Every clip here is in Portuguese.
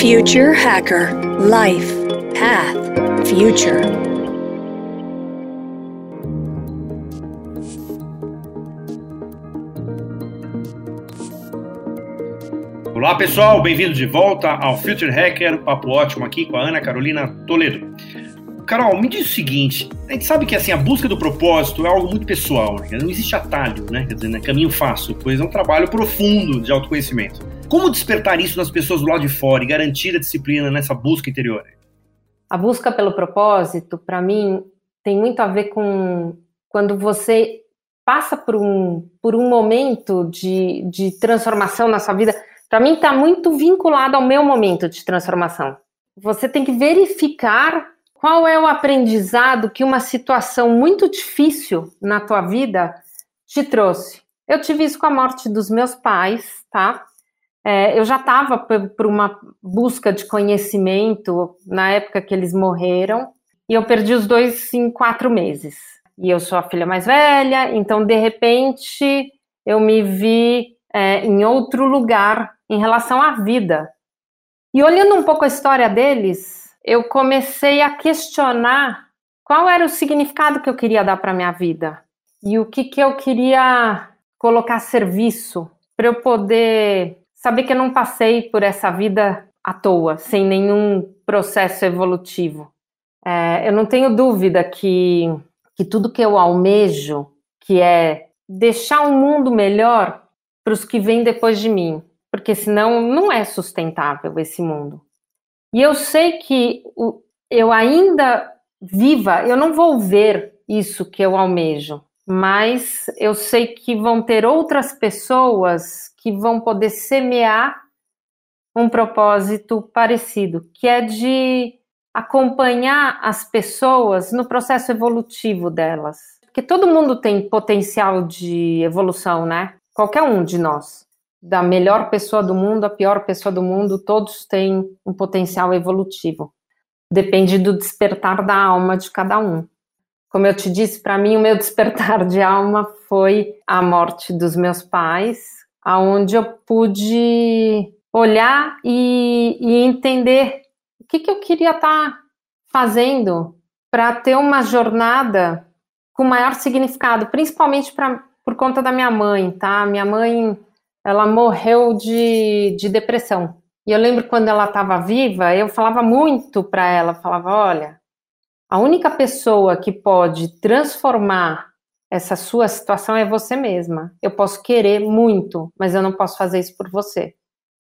Future Hacker Life Path Future. Olá pessoal, bem-vindos de volta ao Future Hacker, papo ótimo aqui com a Ana Carolina Toledo. Carol, me diz o seguinte: a gente sabe que assim, a busca do propósito é algo muito pessoal, né? não existe atalho, né? Quer dizer, é caminho fácil, pois é um trabalho profundo de autoconhecimento. Como despertar isso nas pessoas do lado de fora e garantir a disciplina nessa busca interior? A busca pelo propósito, para mim, tem muito a ver com quando você passa por um, por um momento de, de transformação na sua vida. Para mim, está muito vinculado ao meu momento de transformação. Você tem que verificar qual é o aprendizado que uma situação muito difícil na tua vida te trouxe? Eu tive isso com a morte dos meus pais, tá? É, eu já estava por uma busca de conhecimento na época que eles morreram, e eu perdi os dois em quatro meses. E eu sou a filha mais velha, então de repente eu me vi é, em outro lugar em relação à vida. E olhando um pouco a história deles, eu comecei a questionar qual era o significado que eu queria dar para minha vida e o que, que eu queria colocar a serviço para eu poder saber que eu não passei por essa vida à toa, sem nenhum processo evolutivo. É, eu não tenho dúvida que, que tudo que eu almejo, que é deixar um mundo melhor para os que vêm depois de mim, porque senão não é sustentável esse mundo. E eu sei que eu ainda viva, eu não vou ver isso que eu almejo, mas eu sei que vão ter outras pessoas que vão poder semear um propósito parecido, que é de acompanhar as pessoas no processo evolutivo delas. Porque todo mundo tem potencial de evolução, né? Qualquer um de nós da melhor pessoa do mundo à pior pessoa do mundo, todos têm um potencial evolutivo. Depende do despertar da alma de cada um. Como eu te disse, para mim o meu despertar de alma foi a morte dos meus pais, aonde eu pude olhar e, e entender o que, que eu queria estar tá fazendo para ter uma jornada com maior significado, principalmente pra, por conta da minha mãe, tá? Minha mãe ela morreu de, de depressão. E eu lembro quando ela estava viva, eu falava muito para ela, falava, olha, a única pessoa que pode transformar essa sua situação é você mesma. Eu posso querer muito, mas eu não posso fazer isso por você.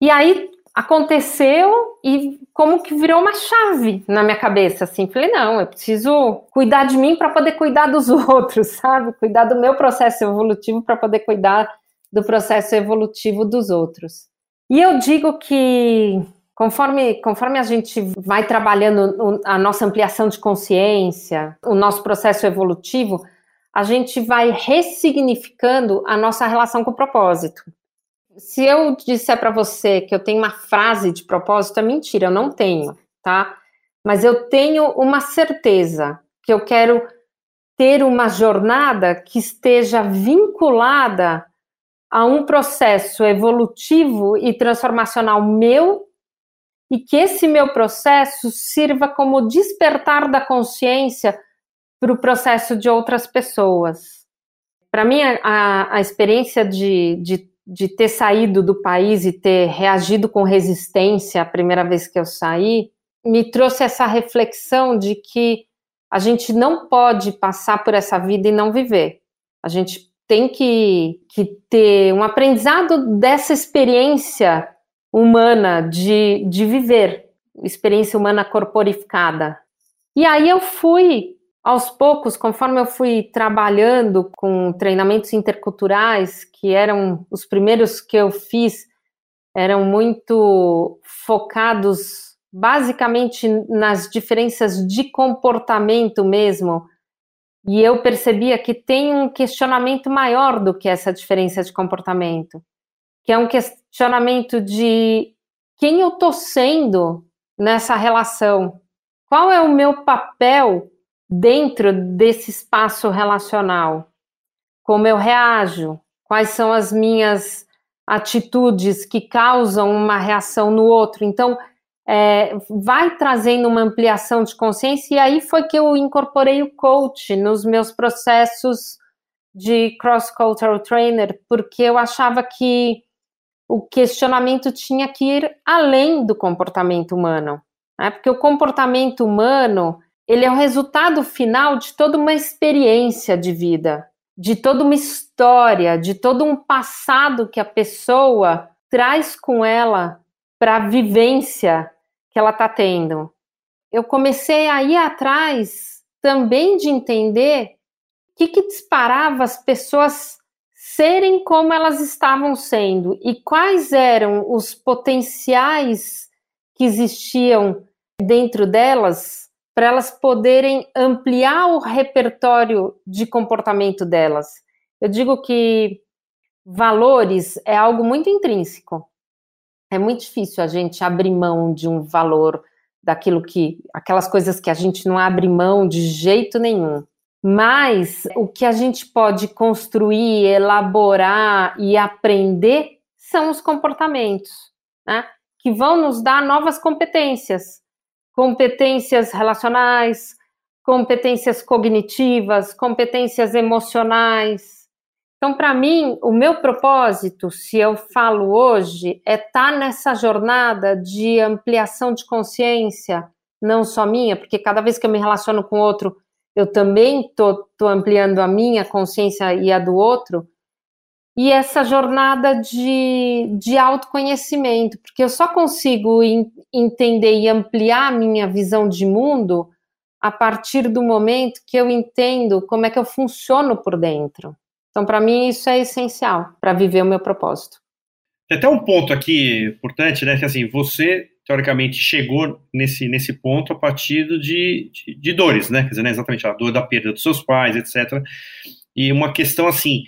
E aí aconteceu e como que virou uma chave na minha cabeça, assim, falei, não, eu preciso cuidar de mim para poder cuidar dos outros, sabe? Cuidar do meu processo evolutivo para poder cuidar do processo evolutivo dos outros. E eu digo que conforme, conforme a gente vai trabalhando a nossa ampliação de consciência, o nosso processo evolutivo, a gente vai ressignificando a nossa relação com o propósito. Se eu disser para você que eu tenho uma frase de propósito, é mentira, eu não tenho, tá? Mas eu tenho uma certeza que eu quero ter uma jornada que esteja vinculada a um processo evolutivo e transformacional meu e que esse meu processo sirva como despertar da consciência para o processo de outras pessoas. Para mim, a, a experiência de, de, de ter saído do país e ter reagido com resistência a primeira vez que eu saí, me trouxe essa reflexão de que a gente não pode passar por essa vida e não viver. A gente tem que, que ter um aprendizado dessa experiência humana de, de viver, experiência humana corporificada. E aí eu fui, aos poucos, conforme eu fui trabalhando com treinamentos interculturais, que eram os primeiros que eu fiz, eram muito focados basicamente nas diferenças de comportamento mesmo, e eu percebia que tem um questionamento maior do que essa diferença de comportamento, que é um questionamento de quem eu estou sendo nessa relação, qual é o meu papel dentro desse espaço relacional, como eu reajo, quais são as minhas atitudes que causam uma reação no outro. Então, é, vai trazendo uma ampliação de consciência, e aí foi que eu incorporei o coach nos meus processos de cross-cultural trainer, porque eu achava que o questionamento tinha que ir além do comportamento humano, né? porque o comportamento humano ele é o resultado final de toda uma experiência de vida, de toda uma história, de todo um passado que a pessoa traz com ela para a vivência que ela está tendo. Eu comecei a ir atrás também de entender o que, que disparava as pessoas serem como elas estavam sendo e quais eram os potenciais que existiam dentro delas para elas poderem ampliar o repertório de comportamento delas. Eu digo que valores é algo muito intrínseco. É muito difícil a gente abrir mão de um valor daquilo que aquelas coisas que a gente não abre mão de jeito nenhum. Mas o que a gente pode construir, elaborar e aprender são os comportamentos, né? Que vão nos dar novas competências competências relacionais, competências cognitivas, competências emocionais. Então, para mim, o meu propósito, se eu falo hoje, é estar tá nessa jornada de ampliação de consciência, não só minha, porque cada vez que eu me relaciono com outro, eu também estou ampliando a minha consciência e a do outro, e essa jornada de, de autoconhecimento, porque eu só consigo in, entender e ampliar a minha visão de mundo a partir do momento que eu entendo como é que eu funciono por dentro. Então, para mim, isso é essencial para viver o meu propósito. Tem até um ponto aqui importante, né? Que assim, você teoricamente chegou nesse, nesse ponto a partir de, de, de dores, né? Quer dizer, né, exatamente a dor da perda dos seus pais, etc. E uma questão assim,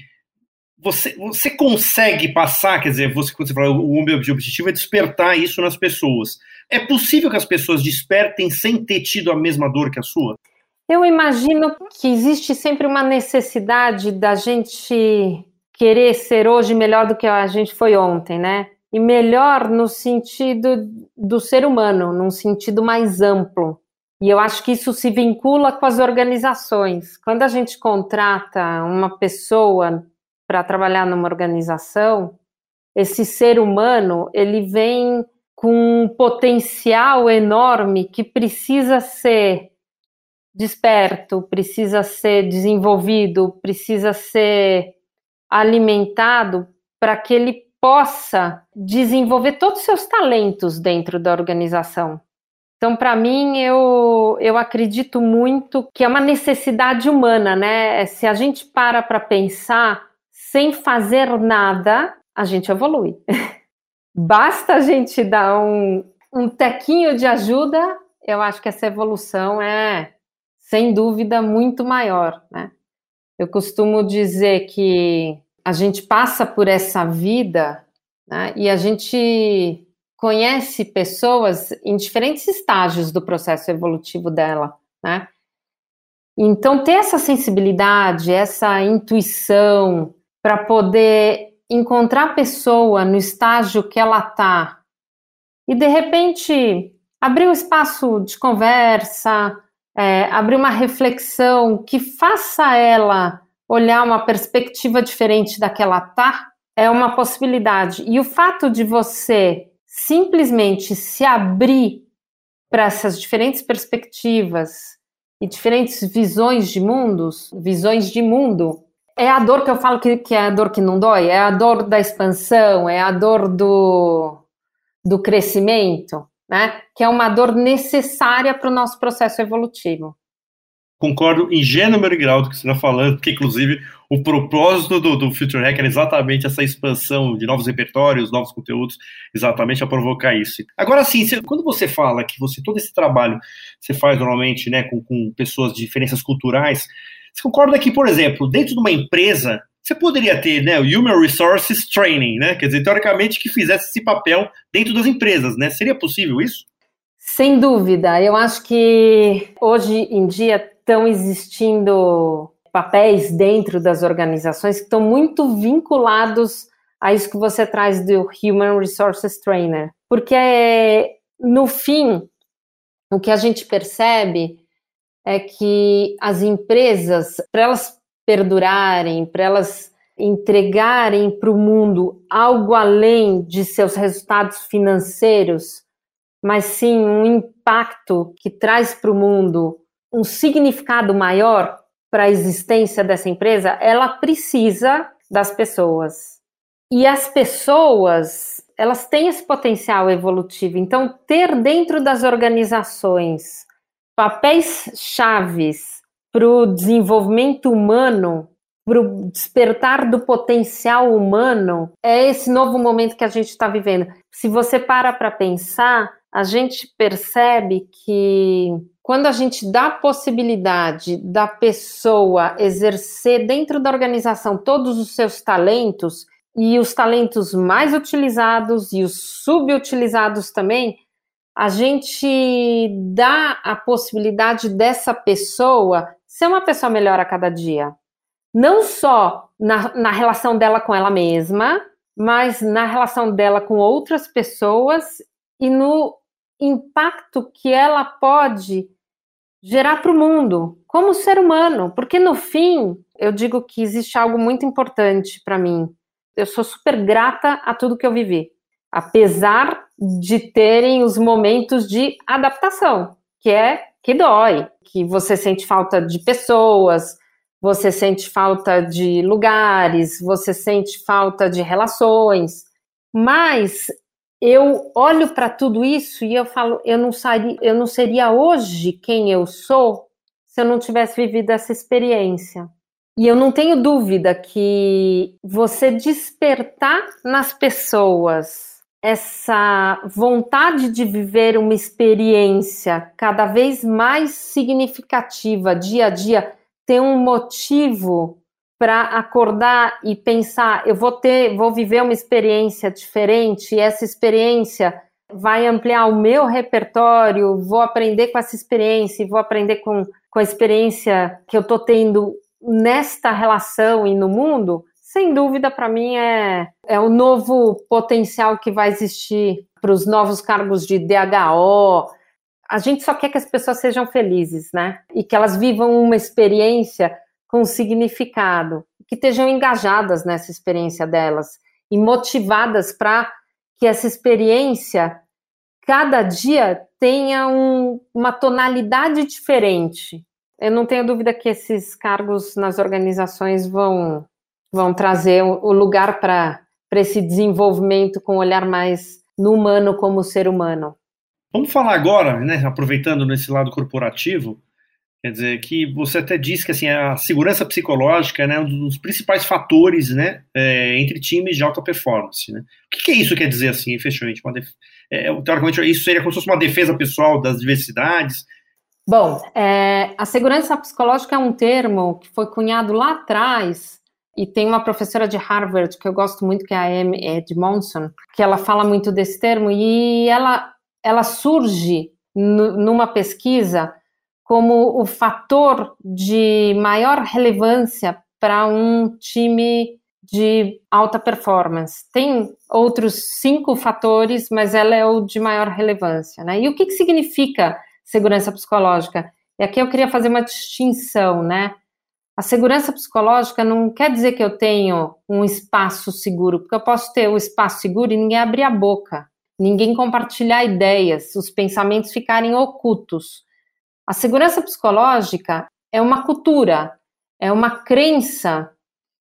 você, você consegue passar, quer dizer, você, quando você fala o meu objetivo é despertar isso nas pessoas. É possível que as pessoas despertem sem ter tido a mesma dor que a sua? Eu imagino que existe sempre uma necessidade da gente querer ser hoje melhor do que a gente foi ontem, né? E melhor no sentido do ser humano, num sentido mais amplo. E eu acho que isso se vincula com as organizações. Quando a gente contrata uma pessoa para trabalhar numa organização, esse ser humano ele vem com um potencial enorme que precisa ser desperto, precisa ser desenvolvido, precisa ser alimentado para que ele possa desenvolver todos os seus talentos dentro da organização. Então, para mim, eu, eu acredito muito que é uma necessidade humana, né? Se a gente para para pensar, sem fazer nada, a gente evolui. Basta a gente dar um, um tequinho de ajuda, eu acho que essa evolução é, sem dúvida, muito maior. Né? Eu costumo dizer que a gente passa por essa vida né, e a gente conhece pessoas em diferentes estágios do processo evolutivo dela, né? Então, ter essa sensibilidade, essa intuição, para poder encontrar a pessoa no estágio que ela está e de repente abrir um espaço de conversa, é, abrir uma reflexão que faça ela olhar uma perspectiva diferente da que ela está, é uma possibilidade. E o fato de você simplesmente se abrir para essas diferentes perspectivas e diferentes visões de mundos, visões de mundo, é a dor que eu falo que, que é a dor que não dói, é a dor da expansão, é a dor do, do crescimento, né? Que é uma dor necessária para o nosso processo evolutivo. Concordo em gênero e grau do que você está falando, porque inclusive o propósito do, do Future Hack era exatamente essa expansão de novos repertórios, novos conteúdos, exatamente a provocar isso. Agora sim, quando você fala que você todo esse trabalho você faz normalmente, né, com, com pessoas de diferenças culturais, você concorda que, por exemplo, dentro de uma empresa, você poderia ter né, o Human Resources Training, né? Quer dizer, teoricamente, que fizesse esse papel dentro das empresas, né? Seria possível isso? Sem dúvida. Eu acho que hoje em dia estão existindo papéis dentro das organizações que estão muito vinculados a isso que você traz do Human Resources Trainer. Porque no fim, o que a gente percebe é que as empresas, para elas perdurarem, para elas entregarem para o mundo algo além de seus resultados financeiros, mas sim um impacto que traz para o mundo um significado maior para a existência dessa empresa, ela precisa das pessoas. E as pessoas, elas têm esse potencial evolutivo. Então, ter dentro das organizações papéis chaves para o desenvolvimento humano, para o despertar do potencial humano, é esse novo momento que a gente está vivendo. Se você para para pensar, a gente percebe que quando a gente dá a possibilidade da pessoa exercer dentro da organização todos os seus talentos, e os talentos mais utilizados e os subutilizados também, a gente dá a possibilidade dessa pessoa ser uma pessoa melhor a cada dia. Não só na, na relação dela com ela mesma, mas na relação dela com outras pessoas e no impacto que ela pode gerar para o mundo, como ser humano. Porque no fim, eu digo que existe algo muito importante para mim. Eu sou super grata a tudo que eu vivi, apesar de terem os momentos de adaptação, que é que dói, que você sente falta de pessoas, você sente falta de lugares, você sente falta de relações. Mas eu olho para tudo isso e eu falo, eu não, saria, eu não seria hoje quem eu sou se eu não tivesse vivido essa experiência. E eu não tenho dúvida que você despertar nas pessoas essa vontade de viver uma experiência cada vez mais significativa dia a dia, ter um motivo para acordar e pensar, eu vou ter, vou viver uma experiência diferente, e essa experiência vai ampliar o meu repertório, vou aprender com essa experiência, vou aprender com, com a experiência que eu estou tendo nesta relação e no mundo, sem dúvida, para mim, é, é o novo potencial que vai existir para os novos cargos de DHO. A gente só quer que as pessoas sejam felizes, né? E que elas vivam uma experiência com significado, que estejam engajadas nessa experiência delas e motivadas para que essa experiência cada dia tenha um, uma tonalidade diferente. Eu não tenho dúvida que esses cargos nas organizações vão, vão trazer o lugar para esse desenvolvimento com um olhar mais no humano como ser humano. Vamos falar agora, né, aproveitando nesse lado corporativo, Quer dizer, que você até disse que assim, a segurança psicológica né, é um dos principais fatores né, é, entre times de alta performance. Né? O que, que, é isso quer dizer assim, efetivamente? Def... é, teoricamente, isso seria como se fosse uma defesa pessoal das diversidades? Bom, é, a segurança psicológica é um termo que foi cunhado lá atrás e tem uma professora de Harvard que eu gosto muito, que é a Amy Edmondson, que ela fala muito desse termo e ela, ela surge numa pesquisa como o fator de maior relevância para um time de alta performance. Tem outros cinco fatores, mas ela é o de maior relevância. Né? E o que, que significa segurança psicológica? E aqui eu queria fazer uma distinção, né? A segurança psicológica não quer dizer que eu tenho um espaço seguro, porque eu posso ter o um espaço seguro e ninguém abrir a boca, ninguém compartilhar ideias, os pensamentos ficarem ocultos. A segurança psicológica é uma cultura, é uma crença,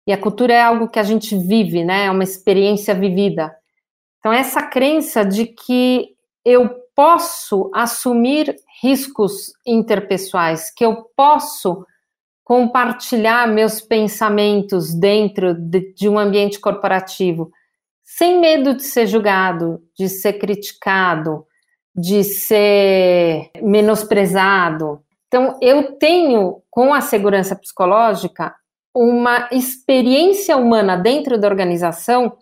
e a cultura é algo que a gente vive, né? É uma experiência vivida. Então, essa crença de que eu posso assumir riscos interpessoais, que eu posso compartilhar meus pensamentos dentro de, de um ambiente corporativo, sem medo de ser julgado, de ser criticado, de ser menosprezado. Então, eu tenho, com a segurança psicológica, uma experiência humana dentro da organização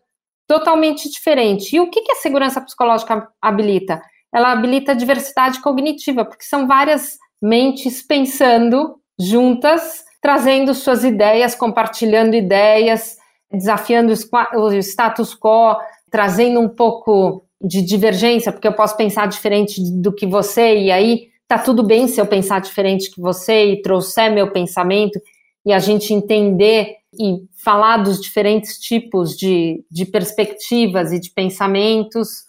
totalmente diferente. E o que, que a segurança psicológica habilita? Ela habilita a diversidade cognitiva, porque são várias mentes pensando juntas, trazendo suas ideias, compartilhando ideias, desafiando o status quo, trazendo um pouco de divergência, porque eu posso pensar diferente do que você, e aí tá tudo bem se eu pensar diferente que você e trouxer meu pensamento e a gente entender e falar dos diferentes tipos de, de perspectivas e de pensamentos.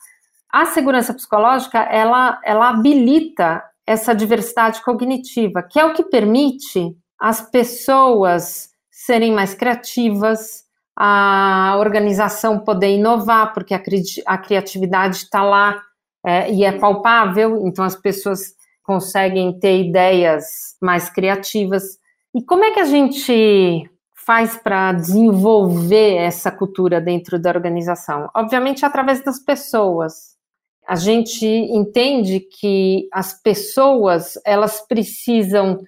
A segurança psicológica, ela, ela habilita essa diversidade cognitiva, que é o que permite as pessoas serem mais criativas, a organização poder inovar, porque a, cri a criatividade está lá é, e é palpável, então as pessoas conseguem ter ideias mais criativas. E como é que a gente faz para desenvolver essa cultura dentro da organização? Obviamente, através das pessoas. A gente entende que as pessoas elas precisam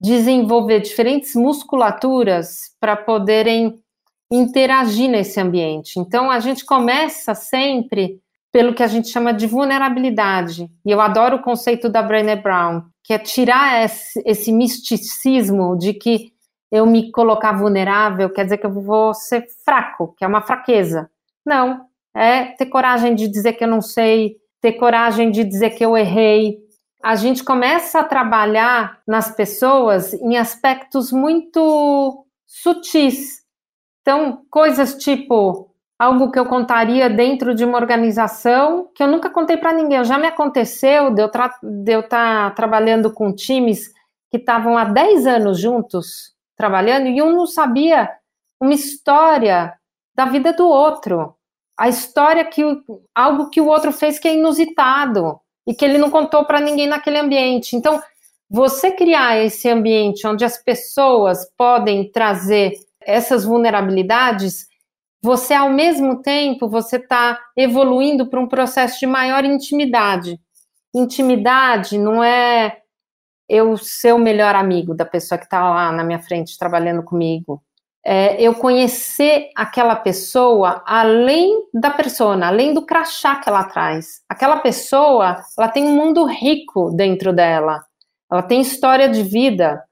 desenvolver diferentes musculaturas para poderem interagir nesse ambiente. Então, a gente começa sempre pelo que a gente chama de vulnerabilidade. E eu adoro o conceito da Brené Brown, que é tirar esse, esse misticismo de que eu me colocar vulnerável quer dizer que eu vou ser fraco, que é uma fraqueza. Não, é ter coragem de dizer que eu não sei, ter coragem de dizer que eu errei, a gente começa a trabalhar nas pessoas em aspectos muito sutis. Então, coisas tipo algo que eu contaria dentro de uma organização que eu nunca contei para ninguém. Já me aconteceu de eu, estar tá trabalhando com times que estavam há 10 anos juntos trabalhando e um não sabia uma história da vida do outro. A história que algo que o outro fez que é inusitado e que ele não contou para ninguém naquele ambiente. Então, você criar esse ambiente onde as pessoas podem trazer essas vulnerabilidades, você ao mesmo tempo você está evoluindo para um processo de maior intimidade. Intimidade não é eu ser o melhor amigo da pessoa que está lá na minha frente trabalhando comigo é, eu conhecer aquela pessoa além da persona, além do crachá que ela traz. Aquela pessoa, ela tem um mundo rico dentro dela. Ela tem história de vida,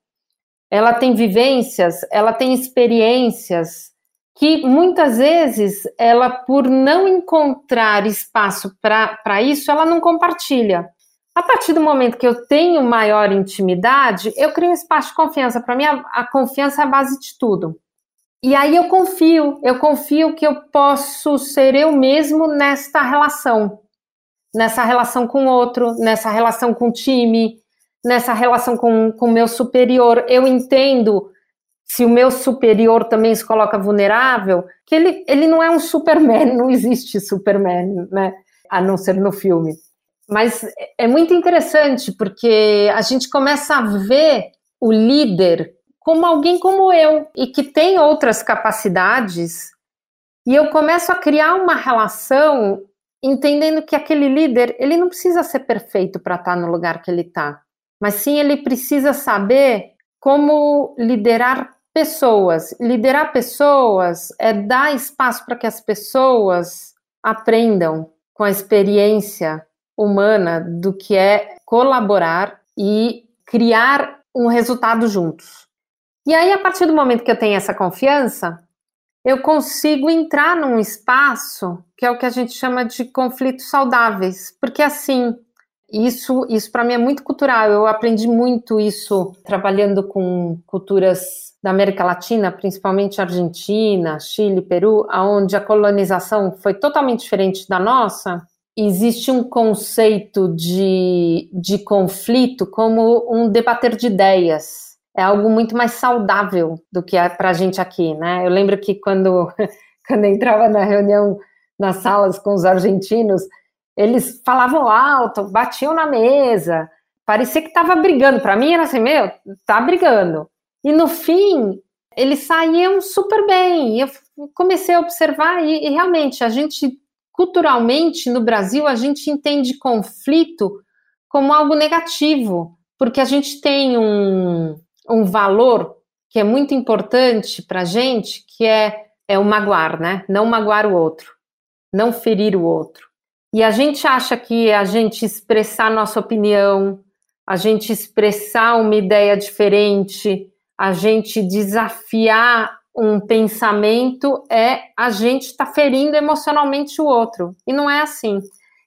ela tem vivências, ela tem experiências que muitas vezes ela, por não encontrar espaço para isso, ela não compartilha. A partir do momento que eu tenho maior intimidade, eu crio um espaço de confiança. Para mim, a, a confiança é a base de tudo. E aí eu confio, eu confio que eu posso ser eu mesmo nesta relação, nessa relação com o outro, nessa relação com o time, nessa relação com o meu superior. Eu entendo se o meu superior também se coloca vulnerável, que ele, ele não é um Superman, não existe Superman, né? A não ser no filme. Mas é muito interessante porque a gente começa a ver o líder como alguém como eu e que tem outras capacidades, e eu começo a criar uma relação entendendo que aquele líder, ele não precisa ser perfeito para estar tá no lugar que ele está, mas sim ele precisa saber como liderar pessoas. Liderar pessoas é dar espaço para que as pessoas aprendam com a experiência humana do que é colaborar e criar um resultado juntos. E aí, a partir do momento que eu tenho essa confiança, eu consigo entrar num espaço que é o que a gente chama de conflitos saudáveis, porque assim, isso, isso para mim é muito cultural. Eu aprendi muito isso trabalhando com culturas da América Latina, principalmente Argentina, Chile, Peru, aonde a colonização foi totalmente diferente da nossa. Existe um conceito de, de conflito como um debater de ideias é algo muito mais saudável do que é para a gente aqui, né? Eu lembro que quando, quando eu entrava na reunião nas salas com os argentinos, eles falavam alto, batiam na mesa, parecia que estava brigando. Para mim era assim, meu, tá brigando. E no fim, eles saíam super bem. Eu comecei a observar e, e realmente a gente culturalmente no Brasil a gente entende conflito como algo negativo, porque a gente tem um, um valor que é muito importante para a gente, que é, é o magoar, né? Não magoar o outro, não ferir o outro. E a gente acha que a gente expressar nossa opinião, a gente expressar uma ideia diferente, a gente desafiar um pensamento é a gente estar tá ferindo emocionalmente o outro. E não é assim.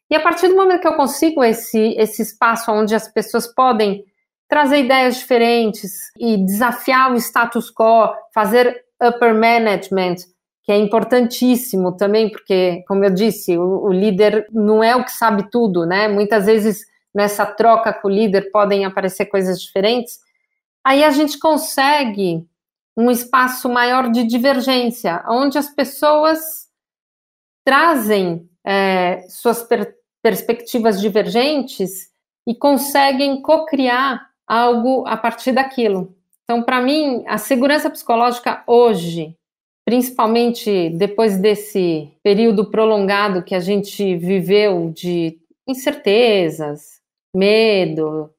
E a partir do momento que eu consigo esse, esse espaço onde as pessoas podem trazer ideias diferentes e desafiar o status quo, fazer upper management, que é importantíssimo também, porque, como eu disse, o, o líder não é o que sabe tudo, né? Muitas vezes nessa troca com o líder podem aparecer coisas diferentes. Aí a gente consegue um espaço maior de divergência, onde as pessoas trazem é, suas per perspectivas divergentes e conseguem co-criar algo a partir daquilo. Então, para mim, a segurança psicológica hoje, principalmente depois desse período prolongado que a gente viveu de incertezas, medo,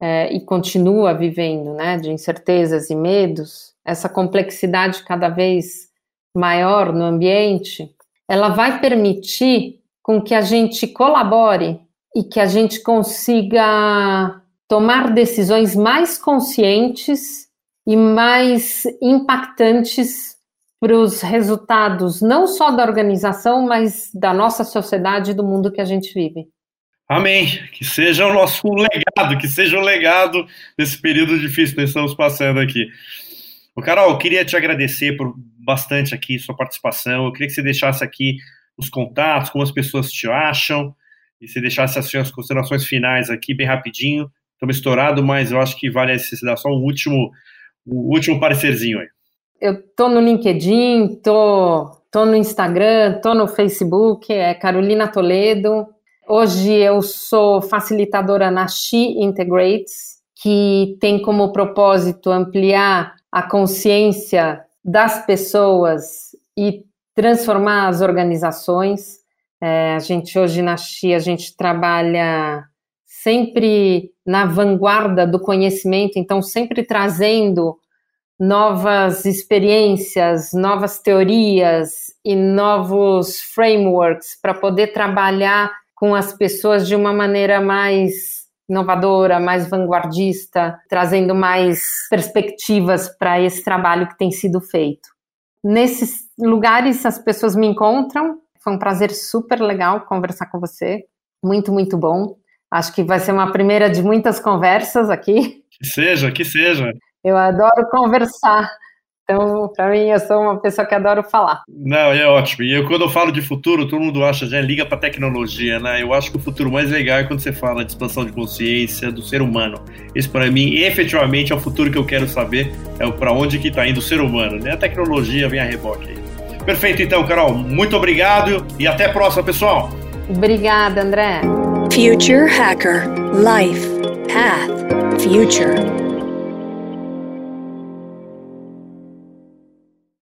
é, e continua vivendo, né, de incertezas e medos, essa complexidade cada vez maior no ambiente, ela vai permitir com que a gente colabore e que a gente consiga tomar decisões mais conscientes e mais impactantes para os resultados não só da organização, mas da nossa sociedade e do mundo que a gente vive. Amém. Que seja o nosso legado, que seja o legado desse período difícil que estamos passando aqui. O Carol, eu queria te agradecer por bastante aqui sua participação. Eu queria que você deixasse aqui os contatos, como as pessoas te acham, e você deixasse as suas considerações finais aqui bem rapidinho estamos estourado, mas eu acho que vale a dar só um último, um último parecerzinho aí. Eu tô no LinkedIn, tô, tô no Instagram, tô no Facebook, é Carolina Toledo. Hoje eu sou facilitadora na She Integrates, que tem como propósito ampliar a consciência das pessoas e transformar as organizações. É, a gente hoje na Xi, a gente trabalha sempre na vanguarda do conhecimento, então sempre trazendo novas experiências, novas teorias e novos frameworks para poder trabalhar com as pessoas de uma maneira mais inovadora, mais vanguardista, trazendo mais perspectivas para esse trabalho que tem sido feito. Nesses lugares as pessoas me encontram. Foi um prazer super legal conversar com você. Muito, muito bom. Acho que vai ser uma primeira de muitas conversas aqui. Que seja, que seja. Eu adoro conversar. Então, para mim, eu sou uma pessoa que adoro falar. Não, é ótimo. E eu, quando eu falo de futuro, todo mundo acha, já liga para tecnologia, né? Eu acho que o futuro mais legal é quando você fala de expansão de consciência do ser humano. Esse, para mim, efetivamente, é o futuro que eu quero saber, é para onde que está indo o ser humano, né? A tecnologia vem a reboque aí. Perfeito, então, Carol. Muito obrigado e até a próxima, pessoal. Obrigada, André. Future Hacker. Life Path Future